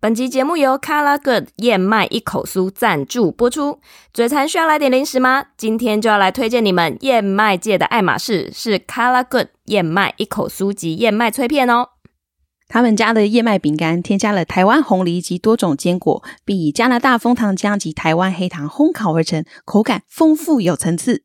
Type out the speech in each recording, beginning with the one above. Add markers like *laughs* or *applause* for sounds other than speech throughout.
本集节目由 Color Good 燕麦一口酥赞助播出。嘴馋需要来点零食吗？今天就要来推荐你们燕麦界的爱马仕，是 Color Good 燕麦一口酥及燕麦脆片哦。他们家的燕麦饼干添加了台湾红梨及多种坚果，并以加拿大枫糖浆及台湾黑糖烘烤而成，口感丰富有层次。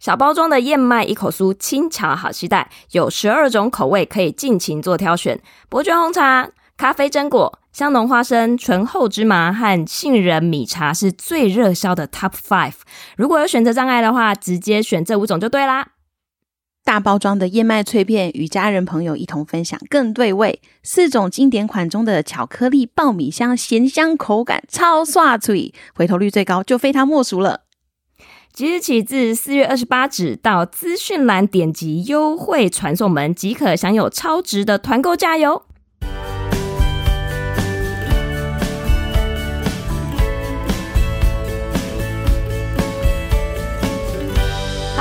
小包装的燕麦一口酥轻巧好携带，有十二种口味可以尽情做挑选。伯爵红茶、咖啡榛果、香浓花生、醇厚芝麻和杏仁米茶是最热销的 Top Five。如果有选择障碍的话，直接选这五种就对啦。大包装的燕麦脆片与家人朋友一同分享更对味。四种经典款中的巧克力爆米香咸香口感超爽脆，回头率最高就非它莫属了。即日起至四月二十八止，到资讯栏点击优惠传送门即可享有超值的团购价哟。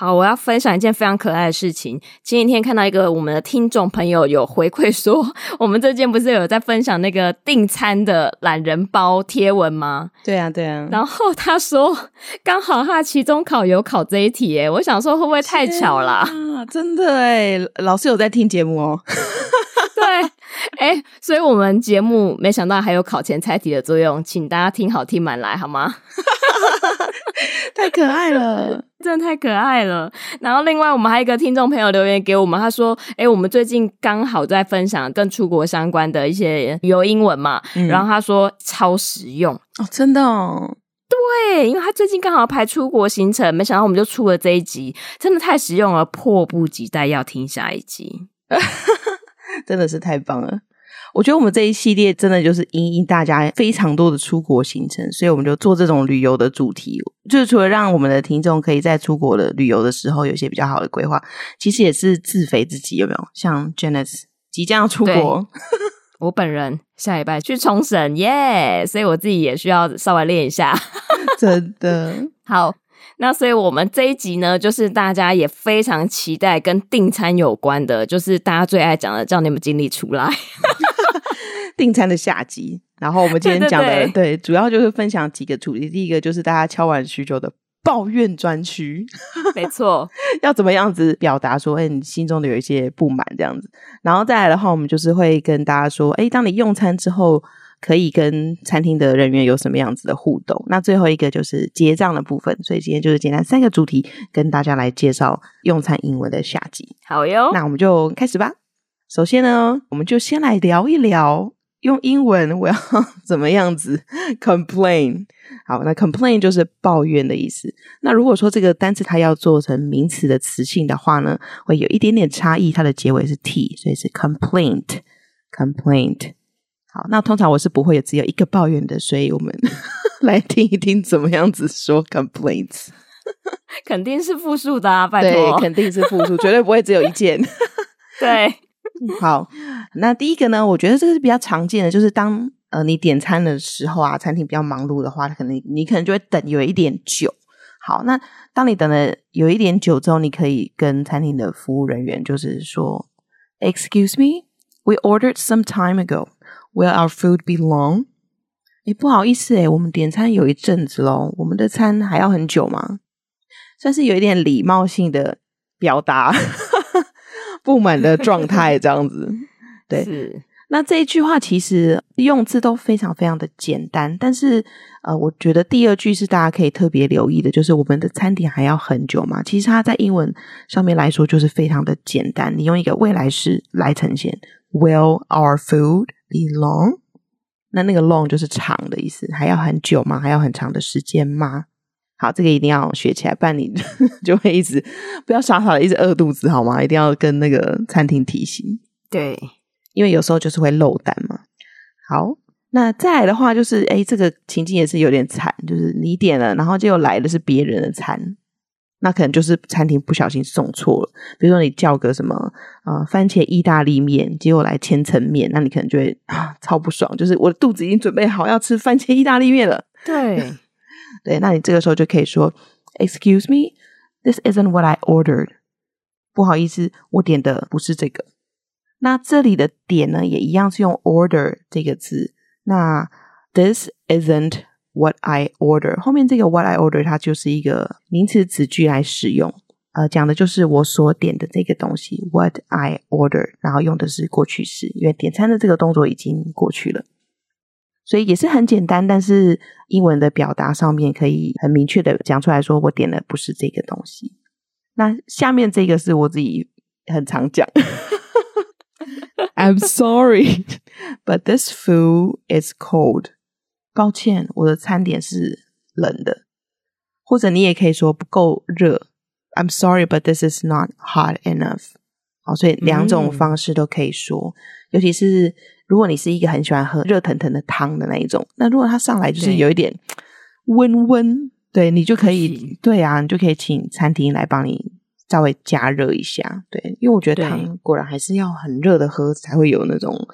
好，我要分享一件非常可爱的事情。前几天看到一个我们的听众朋友有回馈说，*laughs* 我们这件不是有在分享那个订餐的懒人包贴文吗？对啊，对啊。然后他说，刚好他期中考有考这一题，诶，我想说会不会太巧了？啊，真的诶，老师有在听节目哦。*laughs* 对，诶，所以我们节目没想到还有考前猜题的作用，请大家听好听满来好吗？*laughs* 太可爱了，*laughs* 真的太可爱了。然后另外我们还有一个听众朋友留言给我们，他说：“哎，我们最近刚好在分享跟出国相关的一些旅游英文嘛，嗯、然后他说超实用哦，真的哦，对，因为他最近刚好排出国行程，没想到我们就出了这一集，真的太实用了，迫不及待要听下一集，*laughs* 真的是太棒了。”我觉得我们这一系列真的就是因应大家非常多的出国行程，所以我们就做这种旅游的主题，就是除了让我们的听众可以在出国的旅游的时候有一些比较好的规划，其实也是自肥自己，有没有？像 Janice 即将要出国，*laughs* 我本人下礼拜去冲绳耶，yeah! 所以我自己也需要稍微练一下，*laughs* 真的 *laughs* 好。那所以我们这一集呢，就是大家也非常期待跟订餐有关的，就是大家最爱讲的，叫你们经理出来。*laughs* 订餐的下集，然后我们今天讲的对主要就是分享几个主题。第一个就是大家敲完许久的抱怨专区，没错，*laughs* 要怎么样子表达说，哎，你心中的有一些不满这样子。然后再来的话，我们就是会跟大家说，哎，当你用餐之后，可以跟餐厅的人员有什么样子的互动。那最后一个就是结账的部分。所以今天就是简单三个主题，跟大家来介绍用餐英文的下集。好哟，那我们就开始吧。首先呢，我们就先来聊一聊。用英文我要 *laughs* 怎么样子？Complain，好，那 complain 就是抱怨的意思。那如果说这个单词它要做成名词的词性的话呢，会有一点点差异。它的结尾是 t，所以是 complaint，complaint。Complaint。好，那通常我是不会有只有一个抱怨的，所以我们 *laughs* 来听一听怎么样子说 complaints。*laughs* 肯定是复数的啊，拜托，对，肯定是复数，*laughs* 绝对不会只有一件。对。好，那第一个呢，我觉得这个是比较常见的，就是当呃你点餐的时候啊，餐厅比较忙碌的话，可能你可能就会等有一点久。好，那当你等了有一点久之后，你可以跟餐厅的服务人员就是说，Excuse me, we ordered some time ago. Will our food be long? 诶，不好意思诶，我们点餐有一阵子喽，我们的餐还要很久吗？算是有一点礼貌性的表达。*laughs* 不满的状态，这样子，*laughs* 对。是。那这一句话其实用字都非常非常的简单，但是呃，我觉得第二句是大家可以特别留意的，就是我们的餐点还要很久嘛。其实它在英文上面来说就是非常的简单，你用一个未来式来呈现，Will our food be long？那那个 long 就是长的意思，还要很久吗？还要很长的时间吗？好，这个一定要学起来，不然你 *laughs* 就会一直不要傻傻的一直饿肚子，好吗？一定要跟那个餐厅提醒。对，因为有时候就是会漏单嘛。好，那再来的话就是，哎，这个情境也是有点惨，就是你点了，然后就又来的是别人的餐。那可能就是餐厅不小心送错了。比如说你叫个什么呃番茄意大利面，结果来千层面，那你可能就会啊超不爽，就是我的肚子已经准备好要吃番茄意大利面了。*laughs* 对，*laughs* 对，那你这个时候就可以说，Excuse me, this isn't what I ordered。不好意思，我点的不是这个。那这里的点呢，也一样是用 order 这个字。那 this isn't what I order，后面这个 what I order 它就是一个名词子句来使用，呃，讲的就是我所点的这个东西 what I order，然后用的是过去式，因为点餐的这个动作已经过去了，所以也是很简单，但是英文的表达上面可以很明确的讲出来说我点的不是这个东西。那下面这个是我自己很常讲。*laughs* I'm sorry, *laughs* but this food is cold. 抱歉，我的餐点是冷的。或者你也可以说不够热。I'm sorry, but this is not hot enough. 好，所以两种方式都可以说。嗯、尤其是如果你是一个很喜欢喝热腾腾的汤的那一种，那如果它上来就是有一点温温，对，你就可以，对啊，你就可以请餐厅来帮你。稍微加热一下，对，因为我觉得汤果然还是要很热的喝才会有那种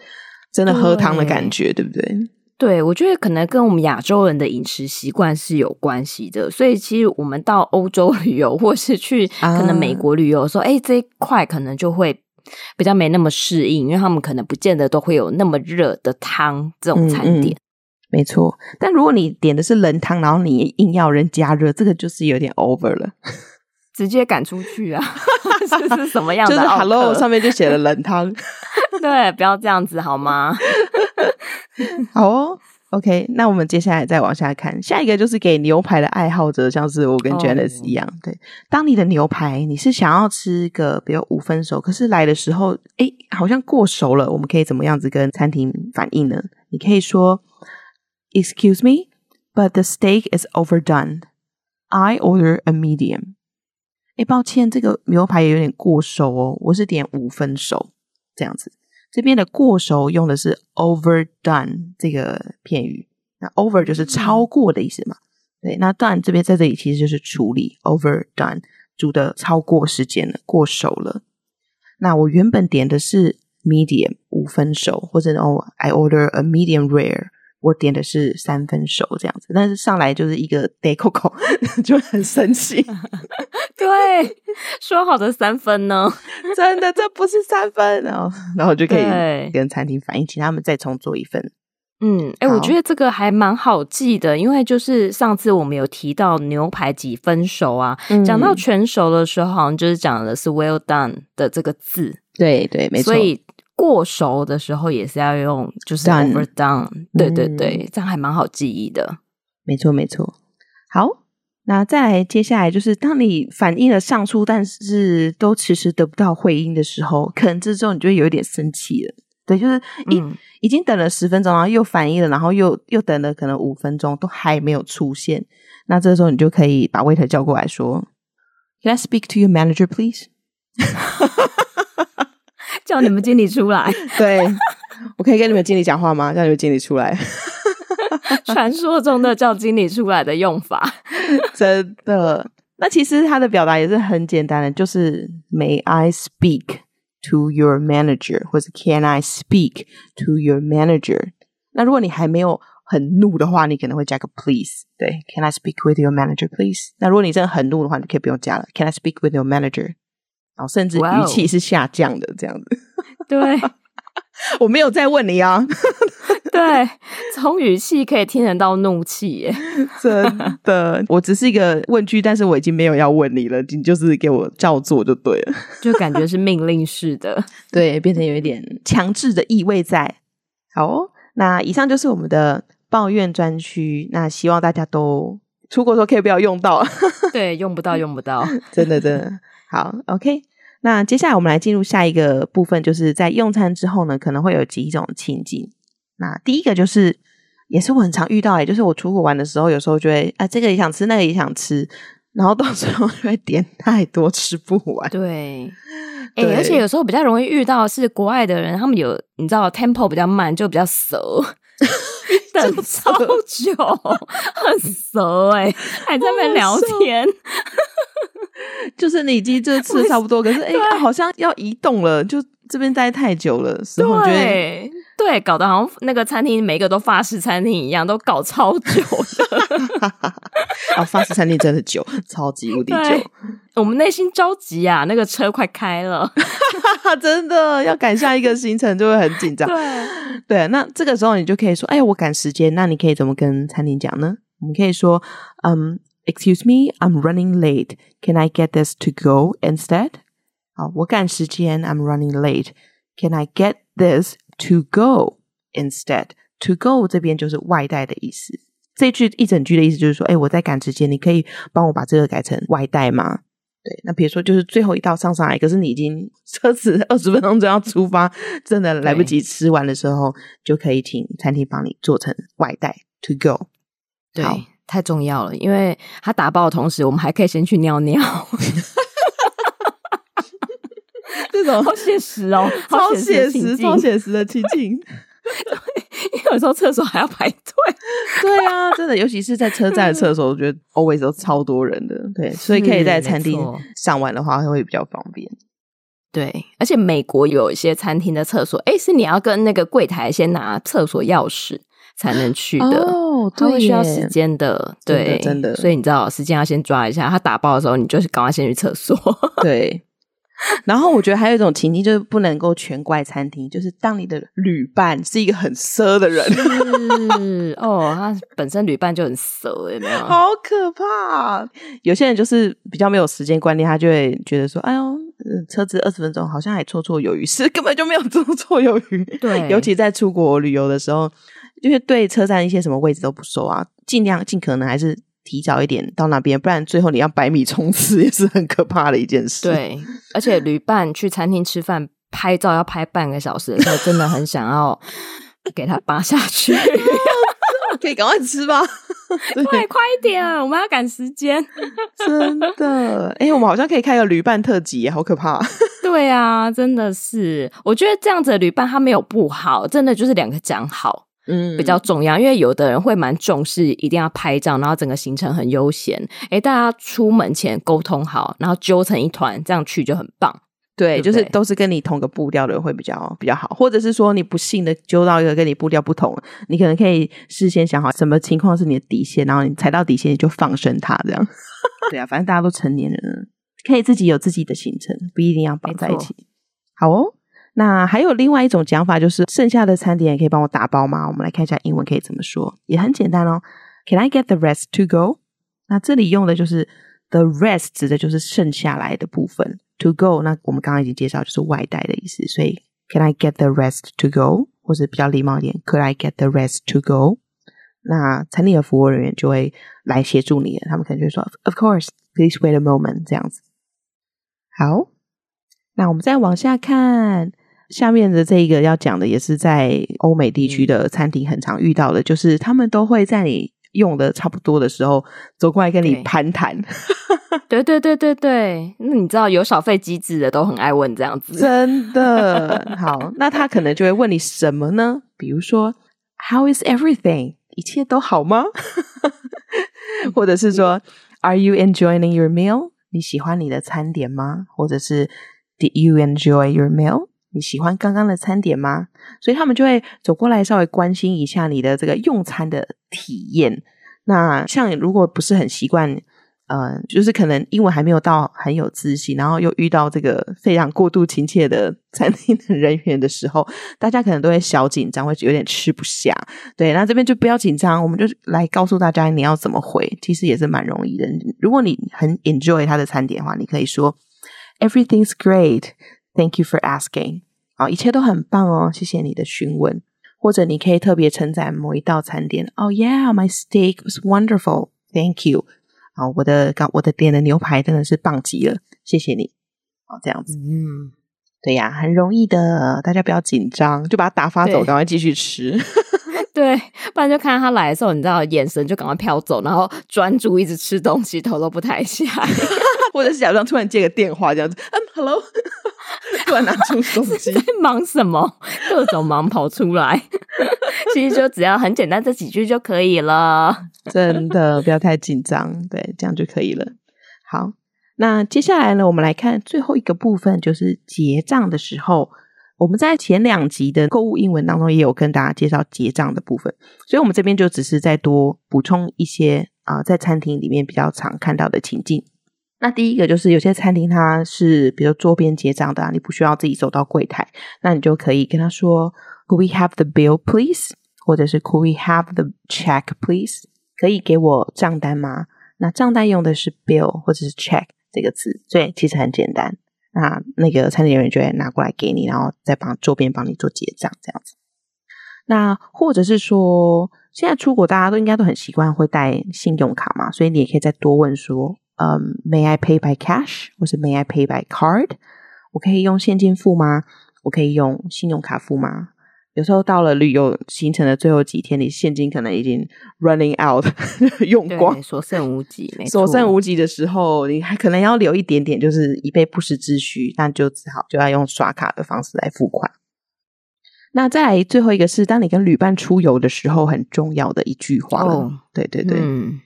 真的喝汤的感觉，对，对不对？对，我觉得可能跟我们亚洲人的饮食习惯是有关系的，所以其实我们到欧洲 *laughs* 旅游或是去可能美国旅游的时候，哎、啊，这一块可能就会比较没那么适应，因为他们可能不见得都会有那么热的汤这种餐点。嗯嗯，没错，但如果你点的是冷汤，然后你硬要人加热，这个就是有点 over 了。*laughs* 直接赶出去啊！*laughs* 这是什么样的？就是 Hello 上面就写了冷汤。对，不要这样子好吗？*laughs* 好哦，OK。那我们接下来再往下看，下一个就是给牛排的爱好者，像是我跟 Janice 一样。Oh. 对，当你的牛排你是想要吃个比如五分熟，可是来的时候哎好像过熟了，我们可以怎么样子跟餐厅反映呢？你可以说：“Excuse me, but the steak is overdone. I order a medium.” 哎，抱歉，这个牛排也有点过熟哦。我是点五分熟这样子。这边的过熟用的是 overdone 这个片语。那 over 就是超过的意思嘛？对，那 done 这边在这里其实就是处理 overdone，煮的超过时间了，过熟了。那我原本点的是 medium 五分熟，或者哦，I order a medium rare。我点的是三分熟这样子，但是上来就是一个 *laughs* decoco *laughs* 就很生气。*laughs* *laughs* 对，说好的三分呢？*laughs* 真的这不是三分，*laughs* 然后然后就可以跟餐厅反映，请他们再重做一份。嗯，哎、欸，我觉得这个还蛮好记的，因为就是上次我们有提到牛排几分熟啊，讲、嗯、到全熟的时候，好像就是讲的是 well done 的这个字。对对，没错。所以过熟的时候也是要用，就是 overdone。Done 对对对，嗯、这样还蛮好记忆的。没错没错。好，那再来接下来就是，当你反映了上述，但是都迟迟得不到回音的时候，可能这时候你就会有一点生气了。对，就是已、嗯、已经等了十分钟，然后又反应了，然后又又等了可能五分钟，都还没有出现。那这时候你就可以把 waiter 叫过来说：“Can I speak to your manager, please？” *laughs* 叫你们经理出来，*laughs* 对，我可以跟你们经理讲话吗？叫你们经理出来，传说中的叫经理出来的用法，真的。那其实他的表达也是很简单的，就是 May I speak to your manager，或者 Can I speak to your manager？那如果你还没有很怒的话，你可能会加个 Please，对，Can I speak with your manager, please？那如果你真的很怒的话，你可以不用加了，Can I speak with your manager？然后甚至语气是下降的，这样子。对，我没有在问你啊。*laughs* 对，从语气可以听得到怒气耶。*laughs* 真的，我只是一个问句，但是我已经没有要问你了，你就是给我照做就对了。*laughs* 就感觉是命令式的，对，变成有一点强制的意味在。好哦，那以上就是我们的抱怨专区。那希望大家都出国的时候可以不要用到。对，用不到，用不到，真的，真的。好，OK。那接下来我们来进入下一个部分，就是在用餐之后呢，可能会有几种情景。那第一个就是，也是我很常遇到，也就是我出国玩的时候，有时候就会啊，这个也想吃，那个也想吃，然后到时候就会点太多，吃不完。对，哎、欸，而且有时候比较容易遇到是国外的人，他们有你知道 tempo 比较慢，就比较熟，*laughs* 等超久，很熟哎、欸，还在那边聊天。*laughs* *laughs* 就是你已经这吃的差不多，可是哎、欸，好像要移动了，就这边待太久了，时候觉得对，搞得好像那个餐厅每个都法式餐厅一样，都搞超久的。*laughs* 啊，法式餐厅真的久，超级无敌久。我们内心着急啊，那个车快开了，*laughs* 真的要赶下一个行程就会很紧张。对对，那这个时候你就可以说：“哎呀，我赶时间。”那你可以怎么跟餐厅讲呢？我们可以说：“嗯、um,，Excuse me, I'm running late. Can I get this to go instead？” 好，我赶时间，I'm running late. Can I get this to go instead? To go 这边就是外带的意思。这句一整句的意思就是说：“哎，我在赶时间，你可以帮我把这个改成外带吗？”对，那比如说就是最后一道上上来，可是你已经车子二十分钟就要出发，真的来不及吃完的时候，就可以请餐厅帮你做成外带 to go。对，太重要了，因为它打包的同时，我们还可以先去尿尿。*laughs* 这种好写实哦，超写实、超写实的情景。*laughs* 因为有时候厕所还要排队，*laughs* 对啊，真的，尤其是在车站的厕所，我觉得 always 都超多人的，对，所以可以在餐厅上完的话会比较方便。对，而且美国有一些餐厅的厕所，哎，是你要跟那个柜台先拿厕所钥匙才能去的哦，对，会需要时间的，对，真的，所以你知道时间要先抓一下。他打包的时候，你就是赶快先去厕所，*laughs* 对。然后我觉得还有一种情境，就是不能够全怪餐厅，就是当你的旅伴是一个很奢的人，*laughs* 是哦，他本身旅伴就很奢，有没有？好可怕！有些人就是比较没有时间观念，他就会觉得说：“哎呦，车子二十分钟，好像还绰绰有余。”是根本就没有 *laughs* 绰绰有余。对，尤其在出国旅游的时候，就是对车站一些什么位置都不熟啊，尽量尽可能还是。提早一点到那边，不然最后你要百米冲刺 *laughs* 也是很可怕的一件事。对，而且旅伴去餐厅吃饭拍照要拍半个小时的时候，真的很想要给他扒下去。*laughs* 可以赶快吃吧，*laughs* 快快一点，我们要赶时间。真的，哎、欸，我们好像可以开个旅伴特辑，好可怕。对啊，真的是，我觉得这样子的旅伴他没有不好，真的就是两个讲好。嗯，比较重要，因为有的人会蛮重视，一定要拍照，然后整个行程很悠闲。诶，大家出门前沟通好，然后揪成一团，这样去就很棒。对，对对，就是都是跟你同个步调的人会比较比较好，或者是说你不幸的揪到一个跟你步调不同，你可能可以事先想好什么情况是你的底线，然后你踩到底线你就放生他这样。*laughs* 对啊，反正大家都成年人了，可以自己有自己的行程，不一定要绑在一起。好哦。那还有另外一种讲法，就是剩下的餐点可以帮我打包吗？我们来看一下英文可以怎么说，也很简单哦。Can I get the rest to go？那这里用的就是 the rest，指的就是剩下来的部分。To go，那我们刚刚已经介绍就是外带的意思，所以 Can I get the rest to go？或者比较礼貌一点，Could I get the rest to go？那餐厅的服务人员就会来协助你，他们可能就会说，Of course，please wait a moment，这样子。好，那我们再往下看。下面的这一个要讲的也是在欧美地区的餐厅很常遇到的，就是他们都会在你用的差不多的时候走过来跟你攀谈。*laughs* 对对对对对，那你知道有小费机制的都很爱问这样子，真的。好，那他可能就会问你什么呢？比如说，How is everything？一切都好吗？*laughs* 或者是说，Are you enjoying your meal？你喜欢你的餐点吗？或者是 Did you enjoy your meal？你喜欢刚刚的餐点吗？所以他们就会走过来，稍微关心一下你的这个用餐的体验。那像如果不是很习惯，呃，就是可能英文还没有到很有自信，然后又遇到这个非常过度亲切的 *laughs* 餐厅的人员的时候，大家可能都会小紧张，会有点吃不下。对，那这边就不要紧张，我们就来告诉大家你要怎么回，其实也是蛮容易的。如果你很 enjoy 他的餐点的话，你可以说 Everything's great, thank you for asking。好，一切都很棒哦，谢谢你的询问。或者你可以特别称赞某一道餐点。Oh yeah, my steak was wonderful. Thank you. 啊，我的刚我的点的牛排真的是棒极了，谢谢你。好，这样子，嗯，对呀，很容易的，大家不要紧张，就把它打发走，赶快继续吃。*laughs* 对，不然就看到他来的时候，你知道眼神就赶快飘走，然后专注一直吃东西，头都不抬起来，或者是假装突然接个电话这样子。嗯，Hello。*laughs* 突然拿出手机，*laughs* 在忙什么？*laughs* 各种忙跑出来。其实就只要很简单这几句就可以了。真的不要太紧张，对，这样就可以了。好，那接下来呢，我们来看最后一个部分，就是结账的时候。我们在前两集的购物英文当中也有跟大家介绍结账的部分，所以我们这边就只是再多补充一些啊、呃，在餐厅里面比较常看到的情境。那第一个就是有些餐厅它是比如桌边结账的啊，你不需要自己走到柜台，那你就可以跟他说 Could we have the bill, please？或者是 Could we have the check, please？可以给我账单吗？那账单用的是 bill 或者是 check 这个词，所以其实很简单。那那个餐厅人员就会拿过来给你，然后再帮桌边帮你做结账这样子。那或者是说，现在出国大家都应该都很习惯会带信用卡嘛，所以你也可以再多问说，嗯，May I pay by cash？或是 May I pay by card？我可以用现金付吗？我可以用信用卡付吗？有时候到了旅游行程的最后几天，你现金可能已经 running out *laughs* 用光，所剩无几，*laughs* 所剩无几的时候，你还可能要留一点点，就是以备不时之需，那就只好就要用刷卡的方式来付款。那再来最后一个是，当你跟旅伴出游的时候，很重要的一句话了。哦，对对对，嗯，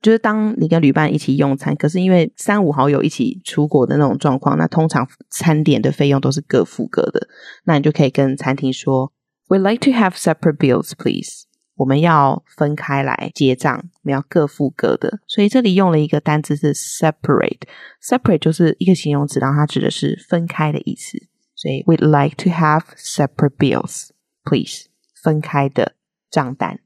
就是当你跟旅伴一起用餐，可是因为三五好友一起出国的那种状况，那通常餐点的费用都是各付各的，那你就可以跟餐厅说。We'd like to have separate bills, please. 我们要分开来结账，我们要各付各的。所以这里用了一个单词是 separate。separate 就是一个形容词，然后它指的是分开的意思。所以 We'd like to have separate bills, please. 分开的账单。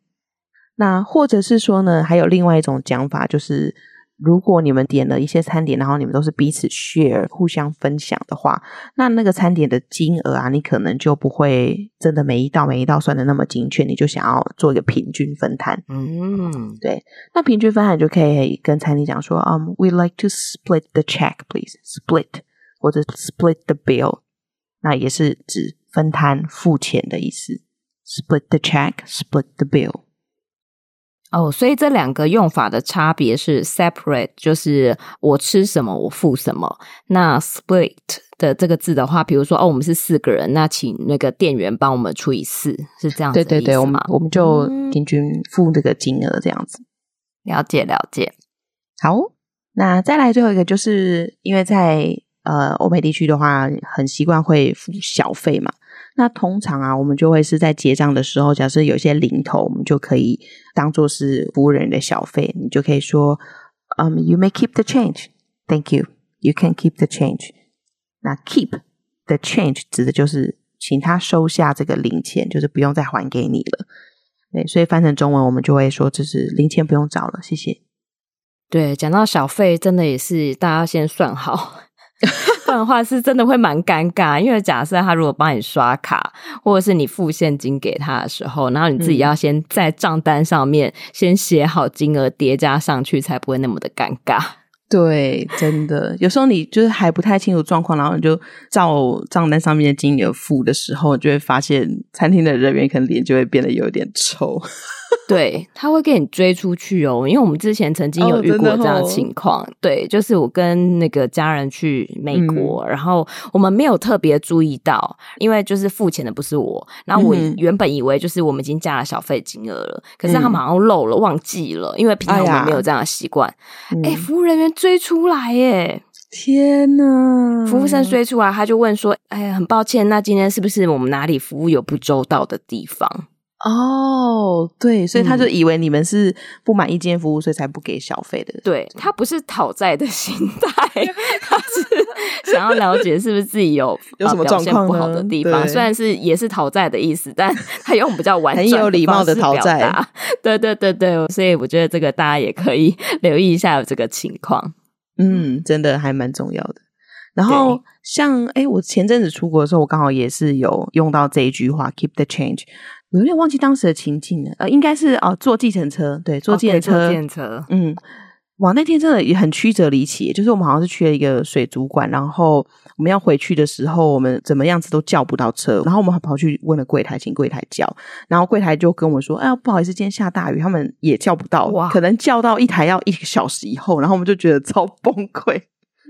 那或者是说呢，还有另外一种讲法，就是。如果你们点了一些餐点，然后你们都是彼此 share 互相分享的话，那那个餐点的金额啊，你可能就不会真的每一道每一道算的那么精确，你就想要做一个平均分摊。嗯，对。那平均分摊就可以跟餐厅讲说，嗯、um,，we like to split the check, please. Split 或者 split the bill，那也是指分摊付钱的意思。Split the check, split the bill。哦，所以这两个用法的差别是 separate，就是我吃什么我付什么。那 split 的这个字的话，比如说哦，我们是四个人，那请那个店员帮我们除以四，是这样子。对对对，我们我们就平均付这个金额这样子。嗯，了解了解。好，那再来最后一个，就是因为在呃欧美地区的话，很习惯会付小费嘛。那通常啊，我们就会是在结账的时候，假设有些零头，我们就可以当做是服务人员的小费，你就可以说，嗯、um,，You may keep the change. Thank you. You can keep the change. 那 keep the change 指的就是请他收下这个零钱，就是不用再还给你了。对，所以翻成中文，我们就会说，这是零钱不用找了，谢谢。对，讲到小费，真的也是大家先算好。*laughs* 不然的话是真的会蛮尴尬，因为假设他如果帮你刷卡，或者是你付现金给他的时候，然后你自己要先在账单上面先写好金额叠加上去，才不会那么的尴尬。对，真的，有时候你就是还不太清楚状况，然后你就照账单上面的金额付的时候，就会发现餐厅的人员可能脸就会变得有点臭。*laughs* 对，他会给你追出去哦，因为我们之前曾经有遇过这样的情况。哦哦、对，就是我跟那个家人去美国，嗯、然后我们没有特别注意到，因为就是付钱的不是我，然后我原本以为就是我们已经加了小费金额了，嗯、可是他马上漏了，忘记了，因为平常我们没有这样的习惯。哎，哎，服务人员追出来耶！天呐，服务生追出来，他就问说：“哎呀，很抱歉，那今天是不是我们哪里服务有不周到的地方？”哦，oh, 对，所以他就以为你们是不满意今天服务，所以才不给小费的。对，他不是讨债的心态，他是想要了解是不是自己有 *laughs* 有什么状况不好的地方。虽然是也是讨债的意思，但他用比较婉转、很有礼貌的讨债。对对对对，所以我觉得这个大家也可以 *laughs* 留意一下有这个情况。嗯，真的还蛮重要的。然后像哎，我前阵子出国的时候，我刚好也是有用到这一句话，keep the change。我有点忘记当时的情境了，呃，应该是哦，坐计程车，对，坐计程车，计程车，嗯，哇，那天真的也很曲折离奇，就是我们好像是去了一个水族馆，然后我们要回去的时候，我们怎么样子都叫不到车，然后我们还跑去问了柜台，请柜台叫，然后柜台就跟我说，哎呀，不好意思，今天下大雨，他们也叫不到，哇，可能叫到一台要一个小时以后，然后我们就觉得超崩溃。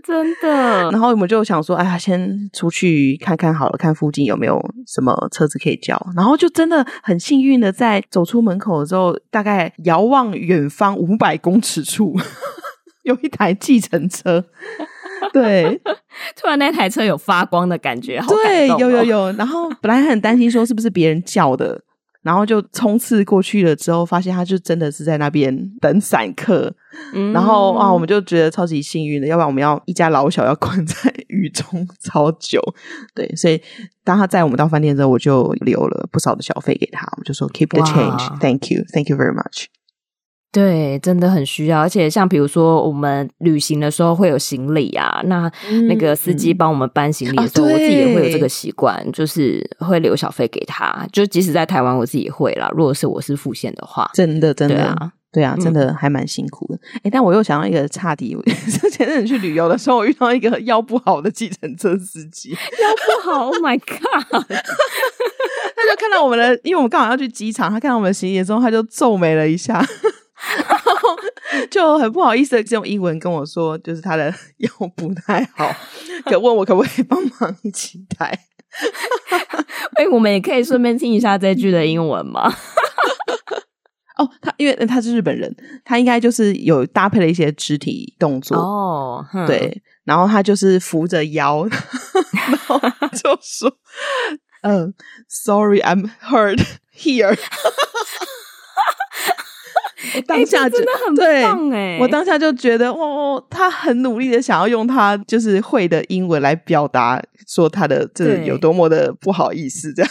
真的，*laughs* 然后我们就想说，哎呀，先出去看看好了，看附近有没有什么车子可以叫。然后就真的很幸运的，在走出门口的时候，大概遥望远方五百公尺处，*laughs* 有一台计程车。*laughs* 对，突然那台车有发光的感觉，好对，感动哦、有有有。然后本来很担心说是不是别人叫的，然后就冲刺过去了之后，发现他就真的是在那边等散客。嗯、然后啊，我们就觉得超级幸运的，要不然我们要一家老小要关在 *laughs* 雨中超久。对，所以当他载我们到饭店之后，我就留了不少的小费给他，我就说 Keep the change，Thank you，Thank you very much。对，真的很需要，而且像比如说我们旅行的时候会有行李啊，那那个司机帮我们搬行李的时候，嗯嗯、我自己也会有这个习惯，就是会留小费给他。就即使在台湾，我自己也会啦。如果是我是付现的话，真的真的对啊，对啊，真的还蛮辛苦的。哎、嗯，但我又想到一个差题，*laughs* 前阵子去旅游的时候，我遇到一个腰不好的计程车司机，*laughs* 腰不好，Oh my God！*laughs* 他就看到我们的，因为我们刚好要去机场，他看到我们的行李之后，他就皱眉了一下。然 *laughs* 后就很不好意思的用英文跟我说，就是他的腰不太好，可问我可不可以帮忙一起带。哎、欸，我们也可以顺便听一下这句的英文吗？*laughs* 哦，他因为他是日本人，他应该就是有搭配了一些肢体动作哦，对，然后他就是扶着腰，*laughs* 然后就说：“嗯、uh,，Sorry，I'm hurt here。”我当下真的很棒哎！我当下就觉得，哦，他很努力的想要用他就是会的英文来表达，说他的这有多么的不好意思，这样。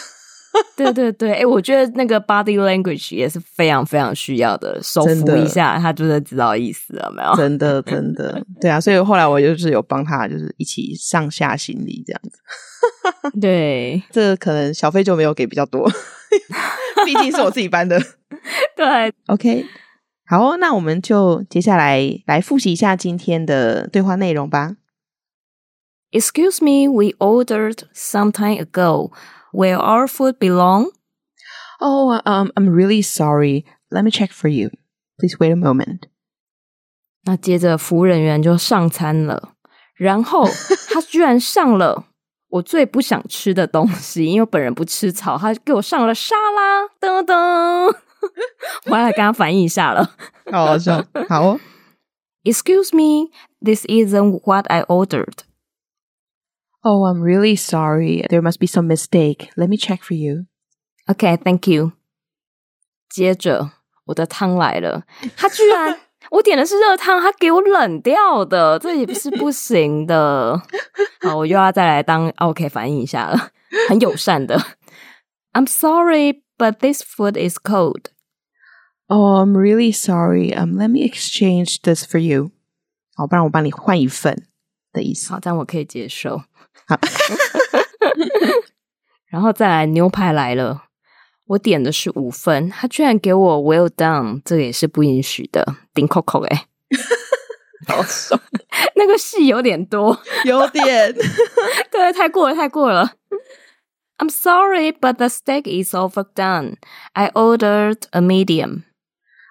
*laughs* 对对对，哎、欸，我觉得那个 body language 也是非常非常需要的，手扶一下，他就是知道意思了没有？真的真的，对啊，所以后来我就是有帮他，就是一起上下行李这样子。*laughs* 对，这个可能小费就没有给比较多，*laughs* 毕竟是我自己搬的。对，OK。好哦，那我们就接下来来复习一下今天的对话内容吧。Excuse me, we ordered some time ago. Will our food be long? Oh, um, I'm really sorry. Let me check for you. Please wait a moment. 那接着服务人员就上餐了，然后他居然上了我最不想吃的东西，因为本人不吃草，他给我上了沙拉，噔噔。*laughs* 我要来跟他反映一下了，好好笑。好哦，Excuse me, this isn't what I ordered. Oh, I'm really sorry. There must be some mistake. Let me check for you. Okay, thank you. 接着我的汤来了，他居然我点的是热汤，他给我冷掉的，这也不是不行的。好，我又要再来当 *laughs* OK 反映一下了，很友善的。I'm sorry, but this food is cold. Oh, I'm really sorry. Um, let me exchange this for you. 好，不然我帮你换一份的意思。好，这样我可以接受。好，然后再来牛排来了，我点的是五分，他居然给我 *laughs* Well done，这个也是不允许的。顶扣扣哎，好爽，那个戏有点多，有点，对，太过了，太过了。I'm *laughs* sorry, *laughs* but the steak is overdone. I ordered a medium.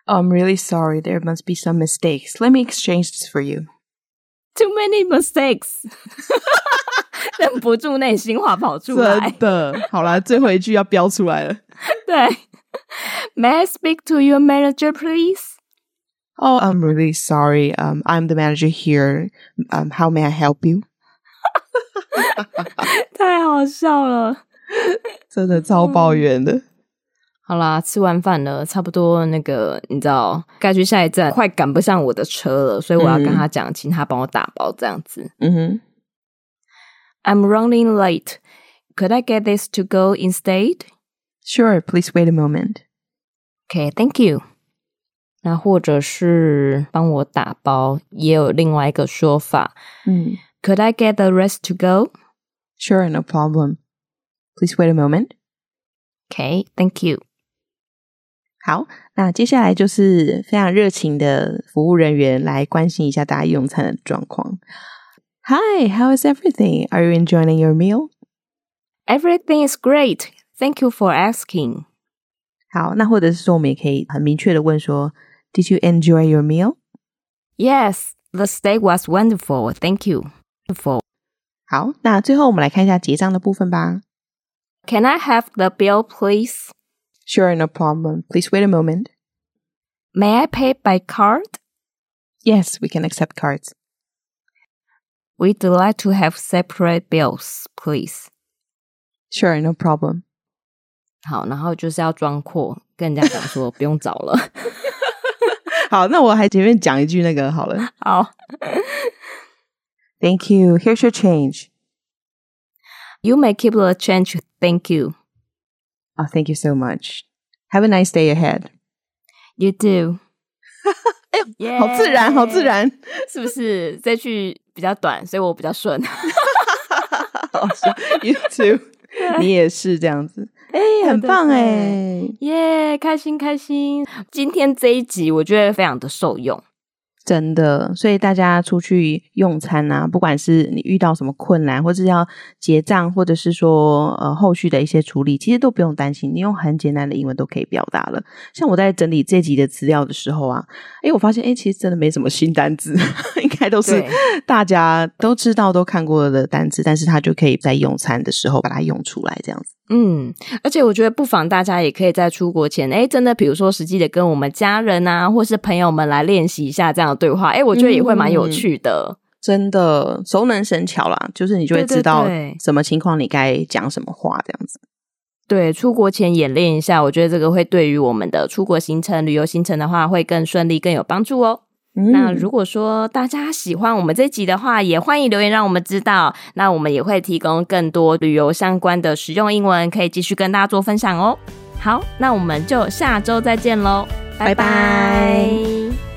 Oh, I'm really sorry. There must be some mistakes. Let me exchange this for you. Too many mistakes. *laughs* 忍不住内心话跑出来。真的，好啦，最后一句要标出来了。对，May I *laughs* speak to your manager, please? Oh, I'm really sorry. Um, I'm the manager here. Um, how may I help you? *laughs* 太好笑了，真的超抱怨的。 好啦，吃完饭了，差不多那个，你知道该去下一站，快赶不上我的车了，所以我要跟他讲，请他帮我打包这样子。嗯哼，I'm running late. Could I get this to go instead? Sure, please wait a moment. Okay, thank you. 那或者是帮我打包，也有另外一个说法。嗯，Could I get the rest to go? Sure, no problem. Please wait a moment. Okay, thank you. 好，那接下来就是非常热情的服务人员来关心一下大家用餐的状况。Hi, how is everything? Are you enjoying your meal? Everything is great. Thank you for asking. 好，那或者是说，我们也可以很明确的问说，Did you enjoy your meal? Yes, the steak was wonderful. Thank you. Wonderful. 好，那最后我们来看一下结账的部分吧。Can I have the bill, please? Sure, no problem. Please wait a moment. May I pay by card? Yes, we can accept cards. We'd like to have separate bills, please. Sure, no problem. 好，然后就是要装阔，跟人家讲说不*laughs* *laughs* 用找了。好，那我还前面讲一句那个好了。好，Thank you. Here's your change. You may keep the change. Thank you. Oh, thank you so much. Have a nice day ahead. You do. *laughs* 哎呦，yeah, 好自然，好自然，是不是？这句比较短，所以我比较顺。*laughs* 好笑，You too，你也是这样子。*laughs* 哎、欸，很棒哎，耶，yeah, 开心开心。今天这一集我觉得非常的受用。真的，所以大家出去用餐啊，不管是你遇到什么困难，或者是要结账，或者是说呃后续的一些处理，其实都不用担心，你用很简单的英文都可以表达了。像我在整理这集的资料的时候啊，诶，我发现诶，其实真的没什么新单字，*laughs* 应该都是大家都知道、都看过的单字，但是它就可以在用餐的时候把它用出来，这样子。嗯，而且我觉得不妨大家也可以在出国前，诶，真的，比如说实际的跟我们家人啊，或是朋友们来练习一下这样的对话，诶，我觉得也会蛮有趣的。嗯，真的，熟能生巧啦，就是你就会知道什么情况你该讲什么话这样子。对，出国前演练一下，我觉得这个会对于我们的出国行程、旅游行程的话，会更顺利、更有帮助哦。嗯、那如果说大家喜欢我们这集的话，也欢迎留言让我们知道。那我们也会提供更多旅游相关的实用英文，可以继续跟大家做分享哦。好，那我们就下周再见喽，拜拜。拜拜。